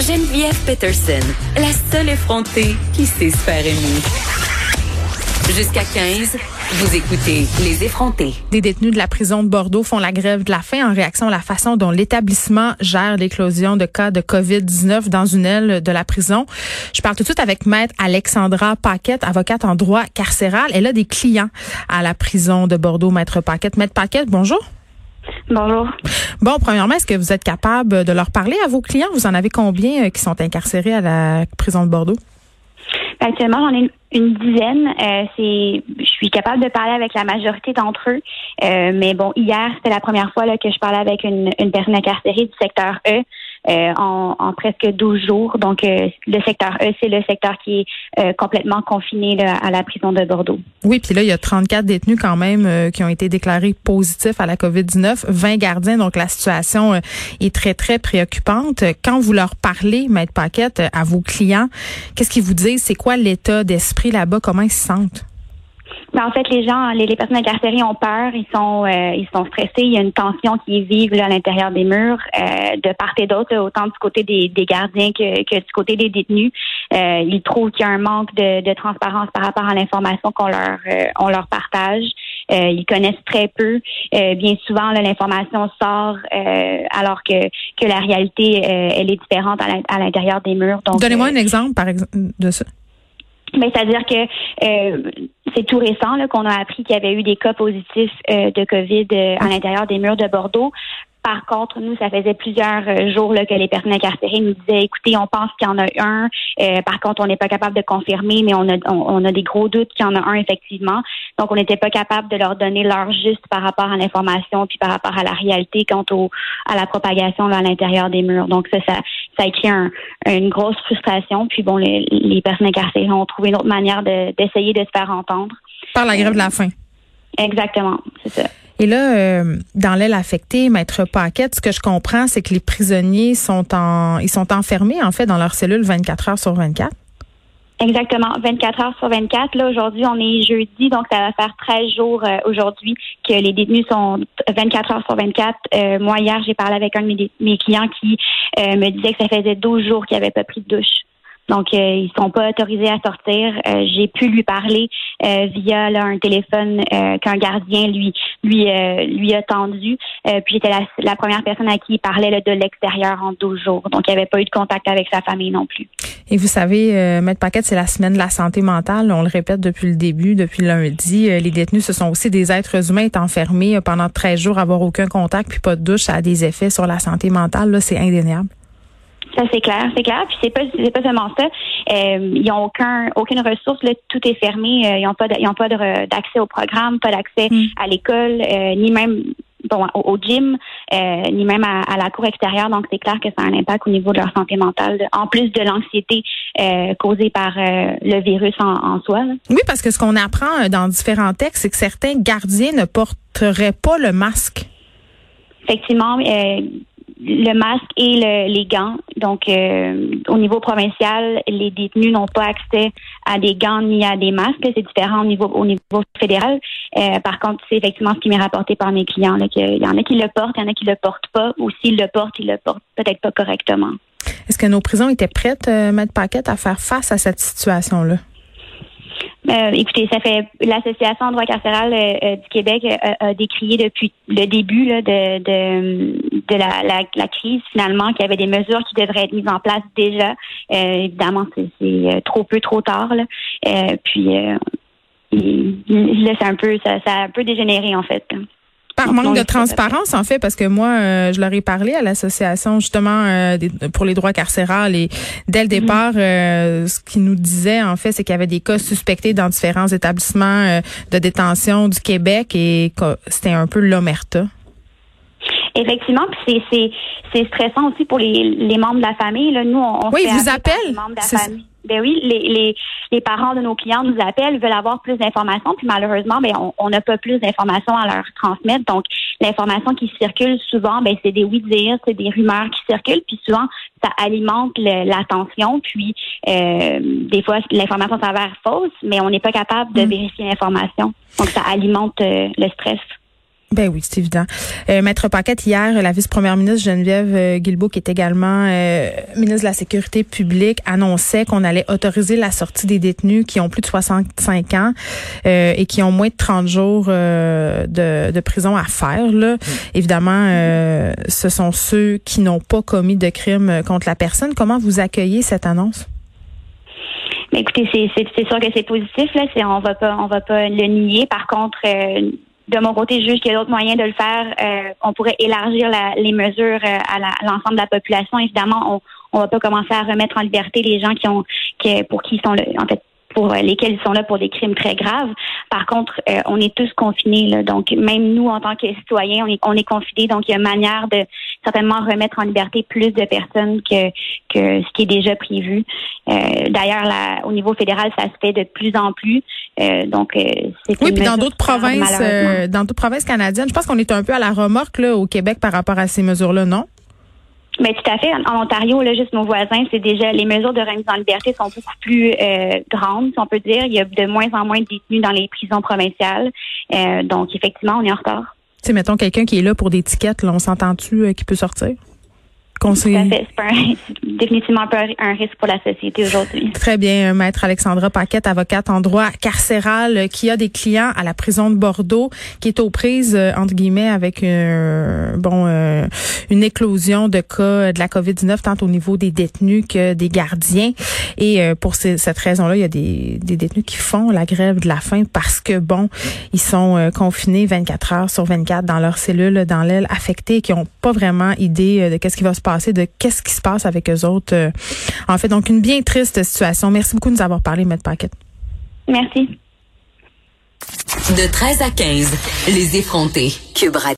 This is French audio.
Geneviève Peterson, la seule effrontée qui sait se faire aimer. Jusqu'à 15, vous écoutez Les effrontés. Des détenus de la prison de Bordeaux font la grève de la faim en réaction à la façon dont l'établissement gère l'éclosion de cas de COVID-19 dans une aile de la prison. Je parle tout de suite avec maître Alexandra Paquette, avocate en droit carcéral. Elle a des clients à la prison de Bordeaux, maître Paquette. Maître Paquette, bonjour. Bonjour. Bon, premièrement, est-ce que vous être capable de leur parler à vos clients? Vous en avez combien euh, qui sont incarcérés à la prison de Bordeaux? Actuellement, j'en ai une dizaine. Euh, c'est, je suis capable de parler avec la majorité d'entre eux. Euh, mais bon, hier, c'était la première fois là, que je parlais avec une, une personne incarcérée du secteur E. Euh, en, en, presque 12 jours. Donc, euh, le secteur E, c'est le secteur qui est euh, complètement confiné là, à la prison de Bordeaux. Oui, puis là, il y a 34 détenus quand même qui ont été déclarés positifs à la COVID-19, 20 gardiens. Donc, la situation est très, très préoccupante. Quand vous leur parlez, Maître Paquette, à vos clients, qu'est-ce qu'ils vous disent? C'est quoi l'état d'esprit là-bas? Comment ils se sentent? Ben, en fait, les gens, les, personnes incarcérées ont peur, ils sont, euh, ils sont stressés. Il y a une tension qui est vive là, à l'intérieur des murs, euh, de part et d'autre, autant du côté des, des gardiens que, que, du côté des détenus. Euh, ils trouvent qu'il y a un manque de, de transparence par rapport à l'information qu'on leur, euh, on leur partage. Euh, ils connaissent très peu. bien souvent, l'information sort alors que, que la réalité, elle est différente à l'intérieur des murs. Donnez-moi un exemple, par exemple, de ça. Mais c'est-à-dire que euh, c'est tout récent qu'on a appris qu'il y avait eu des cas positifs euh, de COVID euh, à l'intérieur des murs de Bordeaux. Par contre, nous, ça faisait plusieurs euh, jours là, que les personnes incarcérées nous disaient, écoutez, on pense qu'il y en a un. Euh, par contre, on n'est pas capable de confirmer, mais on a, on, a des gros doutes qu'il y en a un effectivement. Donc, on n'était pas capable de leur donner l'heure juste par rapport à l'information puis par rapport à la réalité quant au, à la propagation à l'intérieur des murs. Donc, ça, ça, ça a créé une grosse frustration. Puis, bon, les, les personnes incarcérées ont trouvé une autre manière d'essayer de, se faire entendre. Par la grève de la faim. Exactement, c'est ça. Et là, euh, dans l'aile affectée, maître Paquette, ce que je comprends, c'est que les prisonniers sont en, ils sont enfermés en fait dans leur cellule 24 heures sur 24. Exactement, 24 heures sur 24. Là, aujourd'hui, on est jeudi, donc ça va faire 13 jours euh, aujourd'hui que les détenus sont 24 heures sur 24. Euh, moi, hier, j'ai parlé avec un de mes, mes clients qui me disait que ça faisait 12 jours qu'il n'avait pas pris de douche. Donc, euh, ils sont pas autorisés à sortir. Euh, j'ai pu lui parler euh, via un téléphone qu'un gardien lui lui lui a tendu. puis j'étais la, première personne à qui il parlait de l'extérieur en 12 jours. Donc, il n'y avait pas eu de contact avec sa famille non plus. Et vous savez, Maître Paquette, c'est la semaine de la santé mentale. On le répète depuis le début, depuis lundi. les détenus, ce sont aussi des êtres humains, être enfermés pendant 13 jours, avoir aucun contact, puis pas de douche, ça a des effets sur la santé mentale. Là, c'est indéniable. Ça c'est clair, c'est clair. Puis c'est pas c'est pas seulement ça. Euh, ils ont aucun aucune ressource. Là, tout est fermé. Euh, ils n'ont pas de, ils ont pas d'accès au programme, pas d'accès hmm. à l'école, euh, ni même bon au, gym, ni même à, la cour extérieure. Donc c'est clair que ça a un impact au niveau de leur santé mentale, en plus de l'anxiété causée par le virus en, en soi. Oui, parce que ce qu'on apprend dans différents textes, c'est que certains gardiens ne porteraient pas le masque. Effectivement le masque et le, les gants. Donc, euh, au niveau provincial, les détenus n'ont pas accès à des gants ni à des masques. C'est différent au niveau, au niveau fédéral. Euh, par contre, c'est effectivement ce qui m'est rapporté par mes clients. Là, qu'il y en a qui le portent, il y en a qui le portent pas. Ou s'ils le portent, ils le portent peut-être pas correctement. Est-ce que nos prisons étaient prêtes, euh, Maître Paquette, à faire face à cette situation-là? Euh, écoutez, ça fait l'association droit carcéral euh, euh, du Québec a décrié depuis le début là, de, de, de la, la, la, crise finalement qu'il y avait des mesures qui devraient être mises en place déjà. évidemment, c'est trop peu, trop tard. Là. puis là, c'est un peu ça, ça a un peu dégénéré en fait. Par manque de transparence, en fait, parce que moi, euh, je leur ai parlé à l'association justement euh, pour les droits carcérales et dès le mhm. départ, euh, ce qu'ils nous disaient, en fait, c'est qu'il y avait des cas suspectés dans différents établissements de détention du Québec et c'était un peu l'omerta. Effectivement, puis c'est c'est stressant aussi pour les, les membres de la famille. Là. Nous, on, on oui, vous appelle. Ben oui, les, les, les parents de nos clients nous appellent, veulent avoir plus d'informations, puis malheureusement, ben on n'a pas plus d'informations à leur transmettre. Donc, l'information qui circule souvent, ben c'est des oui-dire, c'est des rumeurs qui circulent, puis souvent ça alimente l'attention, puis euh, des fois l'information s'avère fausse, mais on n'est pas capable de mm. vérifier l'information. Donc, ça alimente euh, le stress. Ben oui, c'est évident. Euh, Maître Paquette, hier, la vice-première ministre Geneviève euh, Guilbeault, qui est également euh, ministre de la Sécurité publique, annonçait qu'on allait autoriser la sortie des détenus qui ont plus de 65 ans et qui ont moins de 30 jours de, de, prison à faire. Là. Évidemment, ce sont ceux qui n'ont pas commis de crime contre la personne. Comment vous accueillez cette annonce? Ben, écoutez, c'est sûr que c'est positif. Là. On va pas, on va pas le nier. Par contre, de mon côté, je juge qu'il y a d'autres moyens de le faire. Euh, on pourrait élargir les mesures euh, à l'ensemble de la population. Évidemment, on ne va pas commencer à remettre en liberté les gens qui ont qui, pour qui sont en fait pour euh, lesquels ils sont là pour des crimes très graves. Par contre, euh, on est tous confinés. Là, donc, même nous, en tant que citoyens, on est, on est confinés. Donc, il y a une manière de certainement remettre en liberté plus de personnes que, que ce qui est déjà prévu. Euh, D'ailleurs, au niveau fédéral, ça se fait de plus en plus. Euh, donc, c'est oui, puis dans d'autres provinces, dans d'autres provinces canadiennes, je pense qu'on est un peu à la remorque là, au Québec par rapport à ces mesures-là, non? Mais tout à fait. En, Ontario, là, juste nos voisins, c'est déjà les mesures de remise en liberté sont beaucoup plus euh, grandes, si on peut dire. Il y a de moins en moins de détenus dans les prisons provinciales. Euh, donc, effectivement, on est en retard. Tu mettons quelqu'un qui est là pour des tickets, là, on s'entend-tu euh, qu'il peut sortir? C'est définitivement pas un risque pour la société aujourd'hui. Très bien, euh, maître Alexandra Paquette, avocate en droit carcéral, euh, qui a des clients à la prison de Bordeaux, qui est aux prises euh, entre guillemets avec bon une éclosion de cas de la COVID-19 tant au niveau des détenus que des gardiens. Et pour cette raison-là, il y a des, des, détenus qui font la grève de la faim parce que bon, ils sont confinés 24 heures sur 24 dans leur cellule, dans l'aile affectée, qui ont pas vraiment idée de qu'est-ce qui va se passer, de qu'est-ce qui se passe avec eux autres. Euh, en fait, donc une bien triste situation. Merci beaucoup de nous avoir parlé, Maître Paquette. Merci. De 13 à 15, les effrontés. Cube